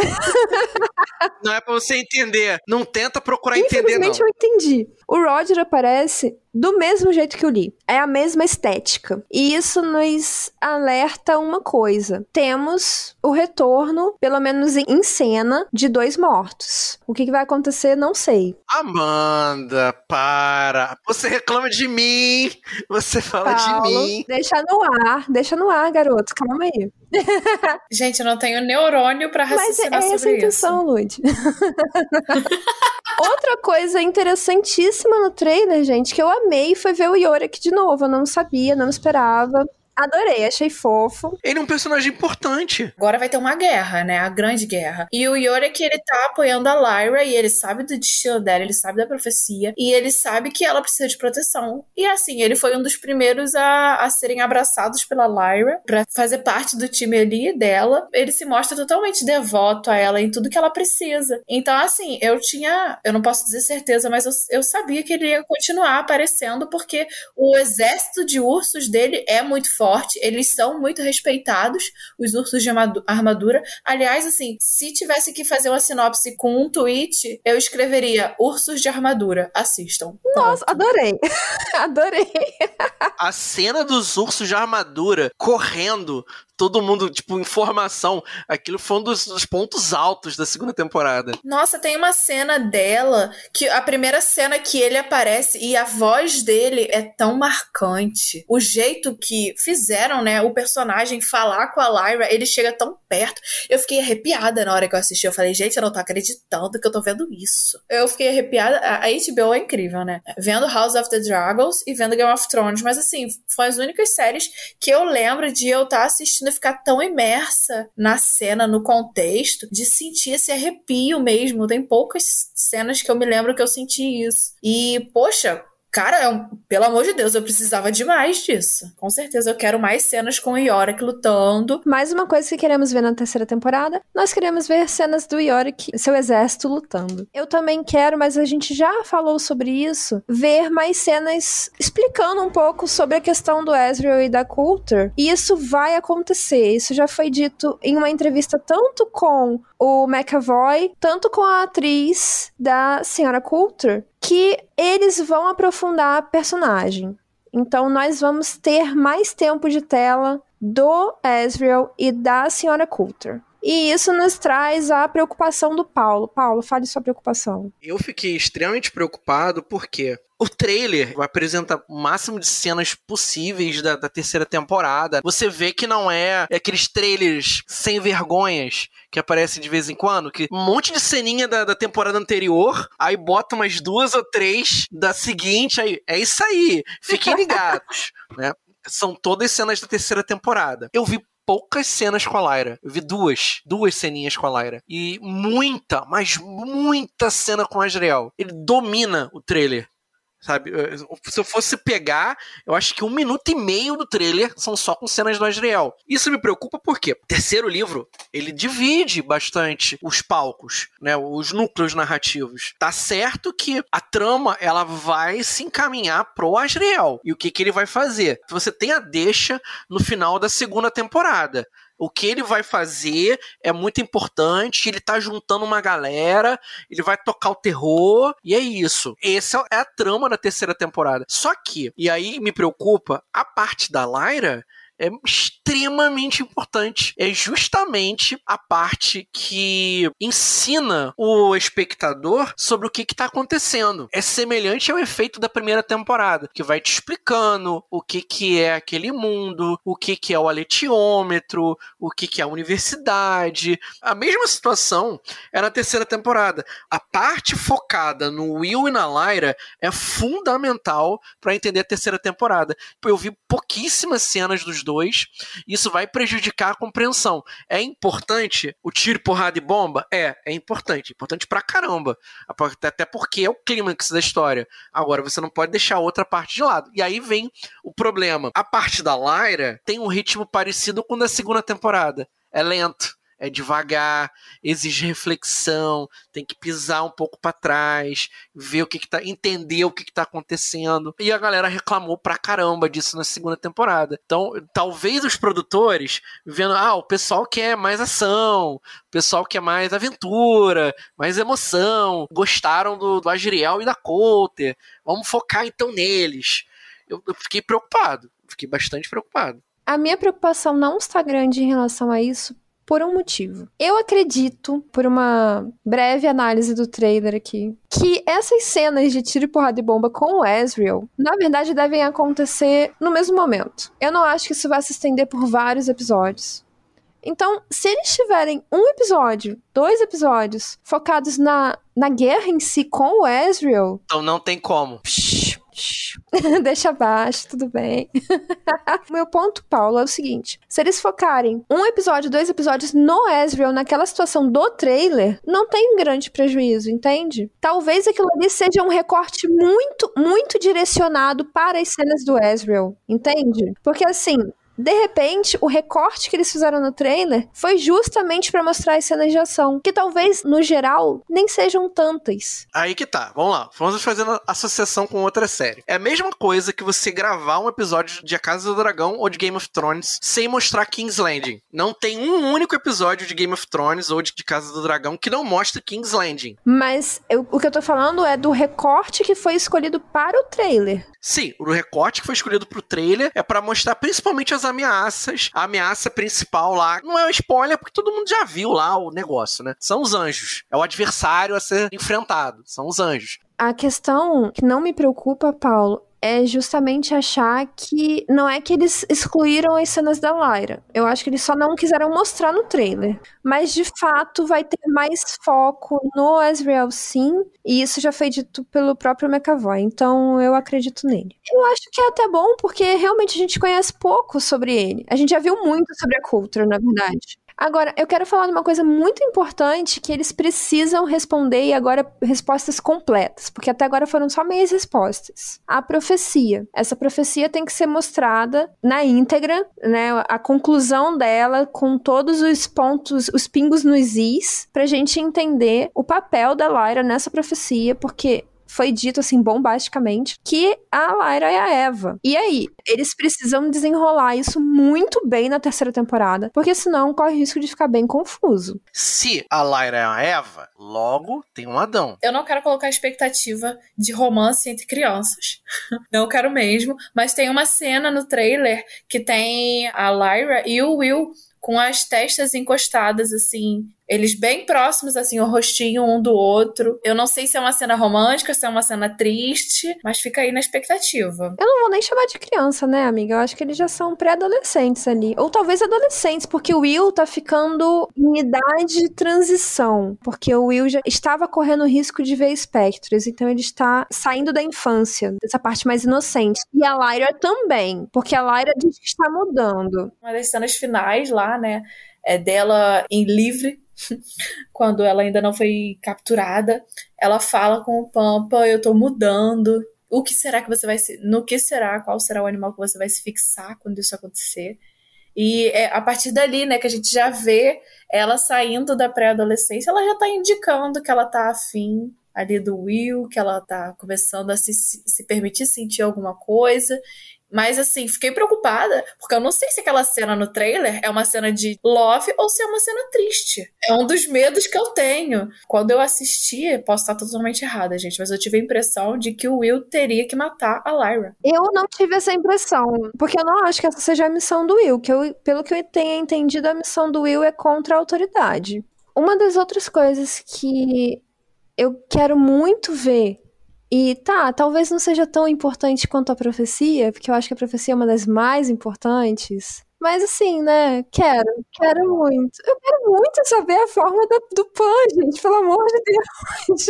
não é pra você entender. Não tenta procurar entender, não. Infelizmente eu entendi. O Roger aparece do mesmo jeito que o Lee. É a mesma estética. E isso nos alerta uma coisa. Temos o retorno, pelo menos em cena, de dois mortos. O que, vai acontecer, não sei. Amanda, para. Você reclama de mim. Você fala Paulo, de mim. Deixa no ar, deixa no ar, garoto. Calma aí. [laughs] Gente, eu não tenho neurônio pra raciocinar Mas é essa a intenção, Lud. [laughs] Outra coisa interessantíssima no trailer, gente, que eu amei foi ver o Yorick de novo. Eu não sabia, não esperava. Adorei, achei fofo. Ele é um personagem importante. Agora vai ter uma guerra, né? A grande guerra. E o Yorick, ele tá apoiando a Lyra e ele sabe do destino dela, ele sabe da profecia e ele sabe que ela precisa de proteção. E assim, ele foi um dos primeiros a, a serem abraçados pela Lyra para fazer parte do time ali dela. Ele se mostra totalmente devoto a ela em tudo que ela precisa. Então, assim, eu tinha, eu não posso dizer certeza, mas eu, eu sabia que ele ia continuar aparecendo porque o exército de ursos dele é muito forte forte, eles são muito respeitados, os ursos de armadura. Aliás, assim, se tivesse que fazer uma sinopse com um tweet, eu escreveria ursos de armadura, assistam. Nossa, adorei. [laughs] adorei. A cena dos ursos de armadura correndo todo mundo, tipo, informação. Aquilo foi um dos, dos, pontos altos da segunda temporada. Nossa, tem uma cena dela que a primeira cena que ele aparece e a voz dele é tão marcante. O jeito que fizeram, né, o personagem falar com a Lyra, ele chega tão perto. Eu fiquei arrepiada na hora que eu assisti. Eu falei, gente, eu não tô acreditando que eu tô vendo isso. Eu fiquei arrepiada. A HBO é incrível, né? Vendo House of the Dragons e vendo Game of Thrones. Mas assim, foi as únicas séries que eu lembro de eu estar tá assistindo e ficar tão imersa na cena, no contexto, de sentir esse arrepio mesmo. Tem poucas cenas que eu me lembro que eu senti isso. E, poxa, Cara, é um, pelo amor de Deus, eu precisava demais disso. Com certeza eu quero mais cenas com o Yorick lutando. Mais uma coisa que queremos ver na terceira temporada, nós queremos ver cenas do Yorick, seu exército lutando. Eu também quero, mas a gente já falou sobre isso, ver mais cenas explicando um pouco sobre a questão do Ezreal e da Coulter. E isso vai acontecer. Isso já foi dito em uma entrevista tanto com o McAvoy, tanto com a atriz da Senhora Coulter, que eles vão aprofundar a personagem. Então nós vamos ter mais tempo de tela do Ezreal e da Senhora Coulter. E isso nos traz a preocupação do Paulo. Paulo, fale sua preocupação. Eu fiquei extremamente preocupado porque o trailer apresenta o máximo de cenas possíveis da, da, terceira temporada. Você vê que não é, aqueles trailers sem vergonhas que aparecem de vez em quando, que um monte de ceninha da, da temporada anterior, aí bota umas duas ou três da seguinte, aí é isso aí. Fiquem [laughs] ligados, né? São todas cenas da terceira temporada. Eu vi poucas cenas com a Lyra. Eu vi duas, duas ceninhas com a Lyra. E muita, mas muita cena com a Azrael. Ele domina o trailer. Sabe? Se eu fosse pegar, eu acho que um minuto e meio do trailer são só com cenas do Azrael. Isso me preocupa porque o terceiro livro, ele divide bastante os palcos, né? Os núcleos narrativos. Tá certo que a trama, ela vai se encaminhar pro Azrael. E o que, que ele vai fazer? Você tem a deixa no final da segunda temporada. O que ele vai fazer é muito importante. Ele tá juntando uma galera, ele vai tocar o terror, e é isso. Essa é a trama da terceira temporada. Só que, e aí me preocupa, a parte da Lyra é extremamente importante. É justamente a parte que ensina o espectador sobre o que está acontecendo. É semelhante ao efeito da primeira temporada, que vai te explicando o que, que é aquele mundo, o que, que é o aletiômetro, o que, que é a universidade. A mesma situação é na terceira temporada. A parte focada no Will e na Lyra é fundamental para entender a terceira temporada. Eu vi pouquíssimas cenas dos dois, isso vai prejudicar a compreensão. É importante o tiro, porrada e bomba? É, é importante. Importante pra caramba. Até porque é o clímax da história. Agora, você não pode deixar outra parte de lado. E aí vem o problema. A parte da Lyra tem um ritmo parecido com o da segunda temporada. É lento é devagar, exige reflexão, tem que pisar um pouco para trás, ver o que, que tá, entender o que, que tá acontecendo. E a galera reclamou pra caramba disso na segunda temporada. Então, talvez os produtores, vendo, ah, o pessoal quer mais ação, o pessoal quer mais aventura, mais emoção, gostaram do, do Agriel e da Coulter, vamos focar então neles. Eu, eu fiquei preocupado, fiquei bastante preocupado. A minha preocupação não está grande em relação a isso, por um motivo. Eu acredito, por uma breve análise do trailer aqui, que essas cenas de tiro, porrada e bomba com o Ezreal, na verdade, devem acontecer no mesmo momento. Eu não acho que isso vai se estender por vários episódios. Então, se eles tiverem um episódio, dois episódios, focados na, na guerra em si com o Ezreal. Então não tem como. Psh, [laughs] Deixa abaixo, tudo bem. [laughs] Meu ponto, Paulo, é o seguinte: se eles focarem um episódio, dois episódios no Ezreal, naquela situação do trailer, não tem grande prejuízo, entende? Talvez aquilo ali seja um recorte muito, muito direcionado para as cenas do Ezreal, entende? Porque assim, de repente, o recorte que eles fizeram no trailer foi justamente para mostrar as cenas de ação, que talvez, no geral, nem sejam tantas. Aí que tá, vamos lá. Vamos fazendo associação com outra série. É a mesma coisa que você gravar um episódio de A Casa do Dragão ou de Game of Thrones sem mostrar King's Landing. Não tem um único episódio de Game of Thrones ou de Casa do Dragão que não mostre King's Landing. Mas eu, o que eu tô falando é do recorte que foi escolhido para o trailer. Sim, o recorte que foi escolhido pro trailer é para mostrar principalmente as ameaças. A ameaça principal lá não é um spoiler porque todo mundo já viu lá o negócio, né? São os anjos. É o adversário a ser enfrentado. São os anjos. A questão que não me preocupa, Paulo, é justamente achar que não é que eles excluíram as cenas da Lyra. Eu acho que eles só não quiseram mostrar no trailer. Mas de fato vai ter mais foco no Ezreal sim, e isso já foi dito pelo próprio McAvoy, então eu acredito nele. Eu acho que é até bom porque realmente a gente conhece pouco sobre ele. A gente já viu muito sobre a Coulter, na verdade. Agora, eu quero falar de uma coisa muito importante que eles precisam responder e agora respostas completas, porque até agora foram só meias respostas. A profecia. Essa profecia tem que ser mostrada na íntegra, né? A conclusão dela com todos os pontos, os pingos nos is, pra gente entender o papel da Lyra nessa profecia, porque foi dito assim bombasticamente que a Lyra é a Eva. E aí, eles precisam desenrolar isso muito bem na terceira temporada, porque senão corre o risco de ficar bem confuso. Se a Lyra é a Eva, logo tem um Adão. Eu não quero colocar expectativa de romance entre crianças. [laughs] não quero mesmo, mas tem uma cena no trailer que tem a Lyra e o Will com as testas encostadas, assim, eles bem próximos, assim, o rostinho um do outro. Eu não sei se é uma cena romântica, se é uma cena triste, mas fica aí na expectativa. Eu não vou nem chamar de criança, né, amiga? Eu acho que eles já são pré-adolescentes ali. Ou talvez adolescentes, porque o Will tá ficando em idade de transição. Porque o Will já estava correndo risco de ver espectros. Então ele está saindo da infância, dessa parte mais inocente. E a Lyra também, porque a Lyra diz que está mudando. Uma das cenas finais lá, né? É dela em livre, [laughs] quando ela ainda não foi capturada, ela fala com o Pampa, eu tô mudando. O que será que você vai se. No que será? Qual será o animal que você vai se fixar quando isso acontecer? E é a partir dali, né, que a gente já vê ela saindo da pré-adolescência, ela já tá indicando que ela tá afim ali do Will, que ela tá começando a se, se permitir sentir alguma coisa Mas assim, fiquei preocupada, porque eu não sei se aquela cena no trailer é uma cena de love ou se é uma cena triste. É um dos medos que eu tenho. Quando eu assisti, posso estar totalmente errada, gente, mas eu tive a impressão de que o Will teria que matar a Lyra. Eu não tive essa impressão, porque eu não acho que essa seja a missão do Will, que eu, pelo que eu tenha entendido, a missão do Will é contra a autoridade. Uma das outras coisas que eu quero muito ver e tá, talvez não seja tão importante quanto a profecia, porque eu acho que a profecia é uma das mais importantes. Mas assim, né? Quero, quero muito. Eu quero muito saber a forma do, do Pan, gente, pelo amor de Deus.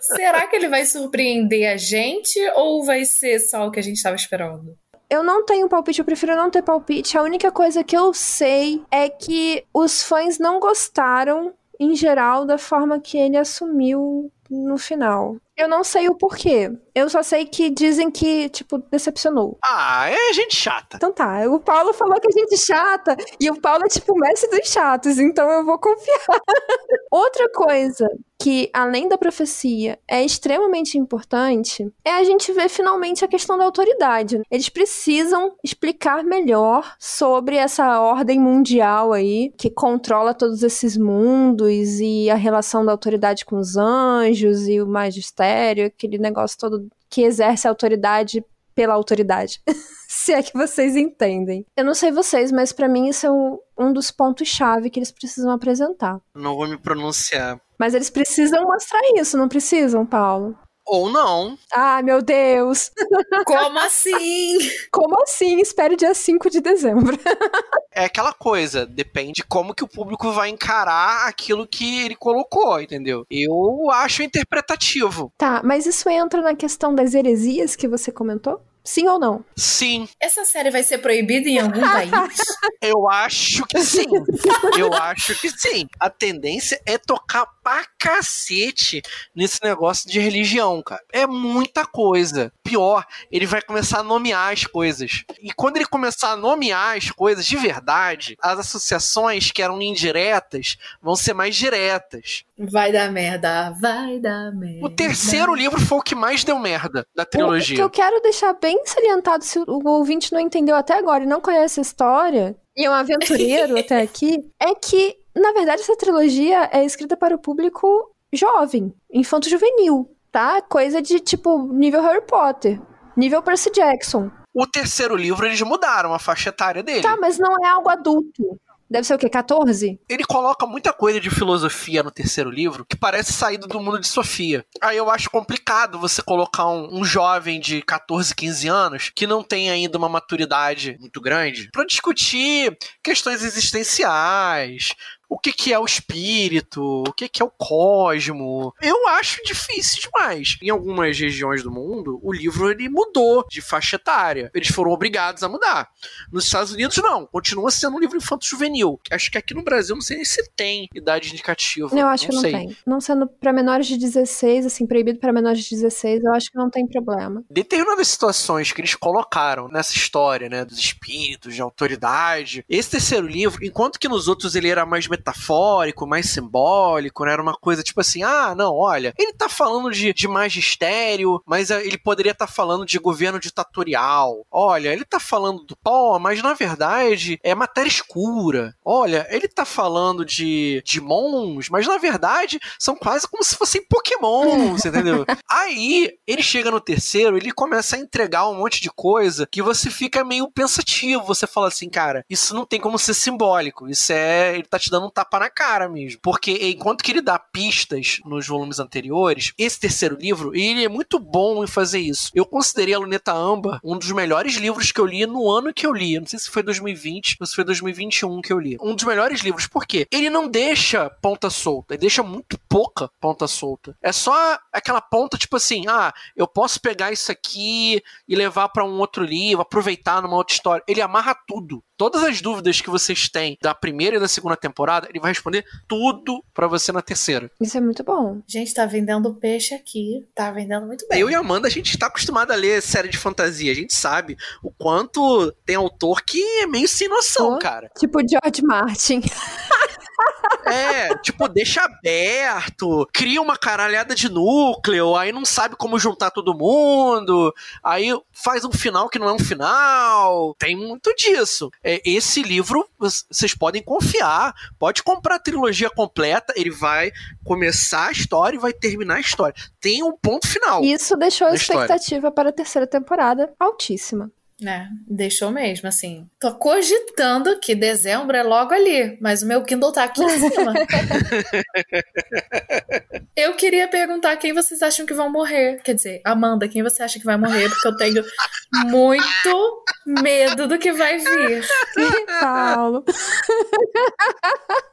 [laughs] Será que ele vai surpreender a gente ou vai ser só o que a gente estava esperando? Eu não tenho palpite, eu prefiro não ter palpite. A única coisa que eu sei é que os fãs não gostaram, em geral, da forma que ele assumiu no final. Eu não sei o porquê. Eu só sei que dizem que, tipo, decepcionou. Ah, é gente chata. Então tá, o Paulo falou que é gente chata, e o Paulo é tipo o mestre dos chatos, então eu vou confiar. [laughs] Outra coisa que, além da profecia, é extremamente importante é a gente ver finalmente a questão da autoridade. Eles precisam explicar melhor sobre essa ordem mundial aí, que controla todos esses mundos e a relação da autoridade com os anjos e o magistério, aquele negócio todo que exerce autoridade pela autoridade. [laughs] Se é que vocês entendem. Eu não sei vocês, mas para mim isso é um, um dos pontos-chave que eles precisam apresentar. Não vou me pronunciar. Mas eles precisam mostrar isso, não precisam, Paulo? Ou não. Ah, meu Deus! Como assim? Como assim? Espere dia 5 de dezembro. é aquela coisa, depende de como que o público vai encarar aquilo que ele colocou, entendeu? Eu acho interpretativo. Tá, mas isso entra na questão das heresias que você comentou? Sim ou não? Sim. Essa série vai ser proibida em algum país? [laughs] Eu acho que sim. Eu acho que sim. A tendência é tocar pra cacete nesse negócio de religião, cara. É muita coisa. Pior, ele vai começar a nomear as coisas. E quando ele começar a nomear as coisas de verdade, as associações que eram indiretas vão ser mais diretas. Vai dar merda, vai dar merda. O terceiro livro foi o que mais deu merda da trilogia. O que eu quero deixar bem salientado, se o ouvinte não entendeu até agora e não conhece a história, e é um aventureiro [laughs] até aqui, é que, na verdade, essa trilogia é escrita para o público jovem, infanto-juvenil, tá? Coisa de, tipo, nível Harry Potter, nível Percy Jackson. O terceiro livro eles mudaram a faixa etária dele. Tá, mas não é algo adulto. Deve ser o quê? 14? Ele coloca muita coisa de filosofia no terceiro livro que parece saído do mundo de Sofia. Aí eu acho complicado você colocar um, um jovem de 14, 15 anos que não tem ainda uma maturidade muito grande para discutir questões existenciais, o que, que é o espírito, o que, que é o cosmo. Eu acho difícil demais. Em algumas regiões do mundo, o livro ele mudou de faixa etária. Eles foram obrigados a mudar. Nos Estados Unidos, não. Continua sendo um livro infanto-juvenil. Acho que aqui no Brasil, não sei nem se tem idade indicativa. Eu acho não que não sei. tem. Não sendo para menores de 16, assim, proibido para menores de 16, eu acho que não tem problema. Determinadas situações que eles colocaram nessa história, né, dos espíritos, de autoridade. Esse terceiro livro, enquanto que nos outros ele era mais metafórico, mais simbólico, né? Era uma coisa tipo assim, ah, não, olha, ele tá falando de, de magistério, mas eh, ele poderia estar tá falando de governo ditatorial. Olha, ele tá falando do pó, mas na verdade é matéria escura. Olha, ele tá falando de, de mons, mas na verdade são quase como se fossem pokémons, entendeu? [laughs] Aí, ele chega no terceiro, ele começa a entregar um monte de coisa que você fica meio pensativo. Você fala assim, cara, isso não tem como ser simbólico. Isso é. Ele tá te dando um tapa na cara mesmo. Porque enquanto que ele dá pistas nos volumes anteriores, esse terceiro livro, ele é muito bom em fazer isso. Eu considerei a Luneta Amba um dos melhores livros que eu li no ano que eu li. Não sei se foi 2020 ou se foi 2021 que eu li. Um dos melhores livros, por quê? Ele não deixa ponta solta, ele deixa muito pouca ponta solta. É só aquela ponta, tipo assim, ah, eu posso pegar isso aqui e levar para um outro livro, aproveitar numa outra história. Ele amarra tudo. Todas as dúvidas que vocês têm da primeira e da segunda temporada, ele vai responder tudo para você na terceira. Isso é muito bom. Gente, tá vendendo peixe aqui. Tá vendendo muito bem. Eu e a Amanda, a gente tá acostumado a ler série de fantasia. A gente sabe o quanto tem autor que é meio sem noção, Oh, cara. Tipo George Martin. [laughs] É, tipo, deixa aberto, cria uma caralhada de núcleo, aí não sabe como juntar todo mundo, aí faz um final que não é um final. Tem muito disso. É, esse livro, vocês podem confiar, pode comprar a trilogia completa, ele vai começar a história e vai terminar a história. Tem um ponto final. Isso deixou a expectativa para a terceira temporada altíssima. É, deixou mesmo, assim. Tô cogitando que dezembro é logo ali, mas o meu Kindle tá aqui em cima. [laughs] eu queria perguntar quem vocês acham que vão morrer. Quer dizer, Amanda, quem você acha que vai morrer? Porque eu tenho muito medo do que vai vir. Paulo.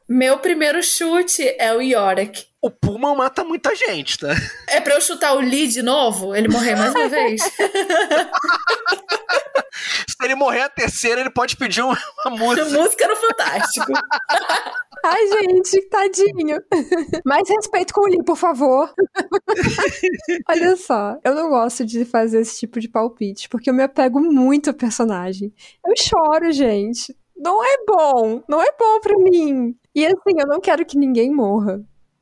Meu primeiro chute é o Yorick. O Puma mata muita gente, tá? É pra eu chutar o Lee de novo? Ele morrer mais uma vez? [laughs] Se ele morrer a terceira, ele pode pedir uma, uma música. música no Fantástico. [laughs] Ai, gente, tadinho. Mais respeito com o Lee, por favor. [laughs] Olha só, eu não gosto de fazer esse tipo de palpite, porque eu me apego muito ao personagem. Eu choro, gente. Não é bom. Não é bom pra mim. E assim, eu não quero que ninguém morra.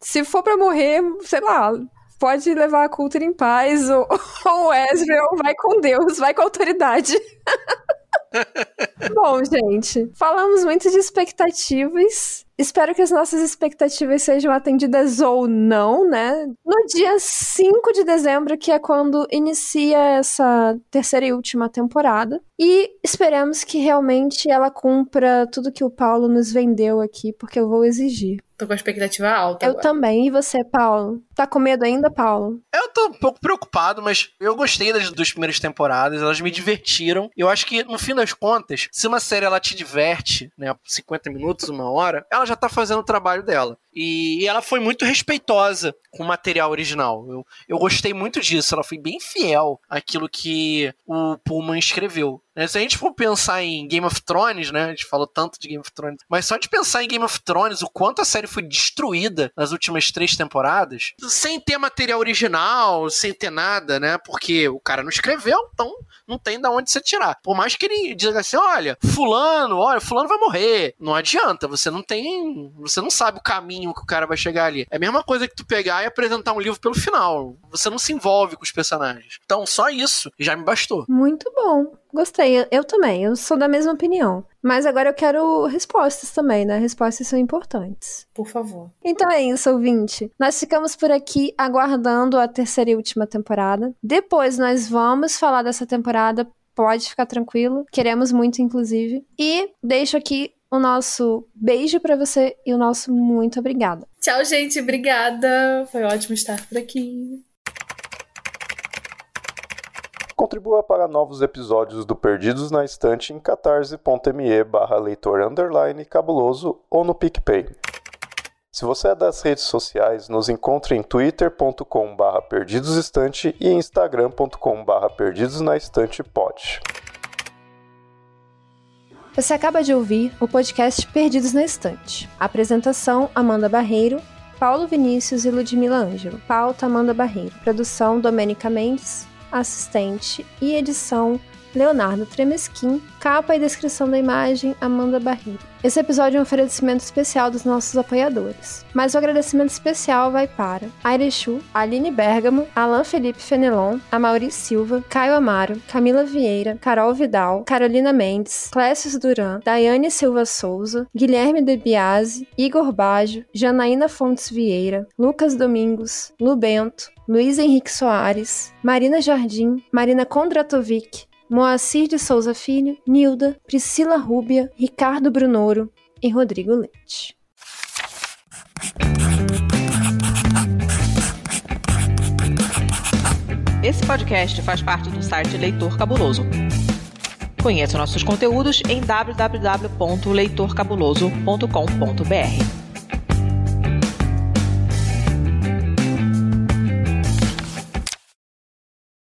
Se for pra morrer, sei lá, pode levar a cultura em paz, ou, [laughs] ou Ezreal vai com Deus, vai com autoridade. [laughs] Bom, gente, falamos muito de expectativas. Espero que as nossas expectativas sejam atendidas ou não, né? No dia 5 de dezembro, que é quando inicia essa terceira e última temporada. E esperamos que realmente ela cumpra tudo que o Paulo nos vendeu aqui, porque eu vou exigir. Tô com a expectativa alta. Eu agora. também. E você, Paulo? Tá com medo ainda, Paulo? Eu tô um pouco preocupado, mas eu gostei das duas primeiras temporadas, elas me divertiram. Eu acho que, no fim das contas, se uma série ela te diverte, né, 50 minutos, uma hora, ela já tá fazendo o trabalho dela. E ela foi muito respeitosa com o material original. Eu, eu gostei muito disso. Ela foi bem fiel àquilo que o Pullman escreveu. Né? Se a gente for pensar em Game of Thrones, né? A gente falou tanto de Game of Thrones. Mas só de pensar em Game of Thrones, o quanto a série foi destruída nas últimas três temporadas, sem ter material original, sem ter nada, né? Porque o cara não escreveu, então não tem da onde você tirar. Por mais que ele diga assim, olha, fulano, olha, fulano vai morrer. Não adianta, você não tem, você não sabe o caminho que o cara vai chegar ali. É a mesma coisa que tu pegar e apresentar um livro pelo final. Você não se envolve com os personagens. Então, só isso já me bastou. Muito bom. Gostei. Eu também. Eu sou da mesma opinião. Mas agora eu quero respostas também, né? Respostas são importantes. Por favor. Então é isso, ouvinte. Nós ficamos por aqui aguardando a terceira e última temporada. Depois nós vamos falar dessa temporada. Pode ficar tranquilo. Queremos muito, inclusive. E deixo aqui o nosso beijo para você e o nosso muito obrigada. Tchau, gente. Obrigada. Foi ótimo estar por aqui. Contribua para novos episódios do Perdidos na Estante em catarse.me barra leitor underline cabuloso ou no PicPay. Se você é das redes sociais, nos encontre em twitter.com barra perdidosestante e instagram.com barra perdidosnaestantepod. Você acaba de ouvir o podcast Perdidos na Estante. Apresentação: Amanda Barreiro, Paulo Vinícius e Ludmila Ângelo. Pauta: Amanda Barreiro. Produção: Domênica Mendes. Assistente e edição: Leonardo Tremesquim. Capa e descrição da imagem: Amanda Barreiro. Esse episódio é um oferecimento especial dos nossos apoiadores. Mas o agradecimento especial vai para Airechu, Aline Bergamo, Alan Felipe Fenelon, Amaury Silva, Caio Amaro, Camila Vieira, Carol Vidal, Carolina Mendes, Clécius Duran, Daiane Silva Souza, Guilherme De Biasi, Igor Baggio, Janaína Fontes Vieira, Lucas Domingos, Lu Bento, Luiz Henrique Soares, Marina Jardim, Marina Kondratovic, Moacir de Souza Filho, Nilda, Priscila Rúbia, Ricardo Brunoro e Rodrigo Leite. Esse podcast faz parte do site Leitor Cabuloso. Conheça nossos conteúdos em www.leitorcabuloso.com.br.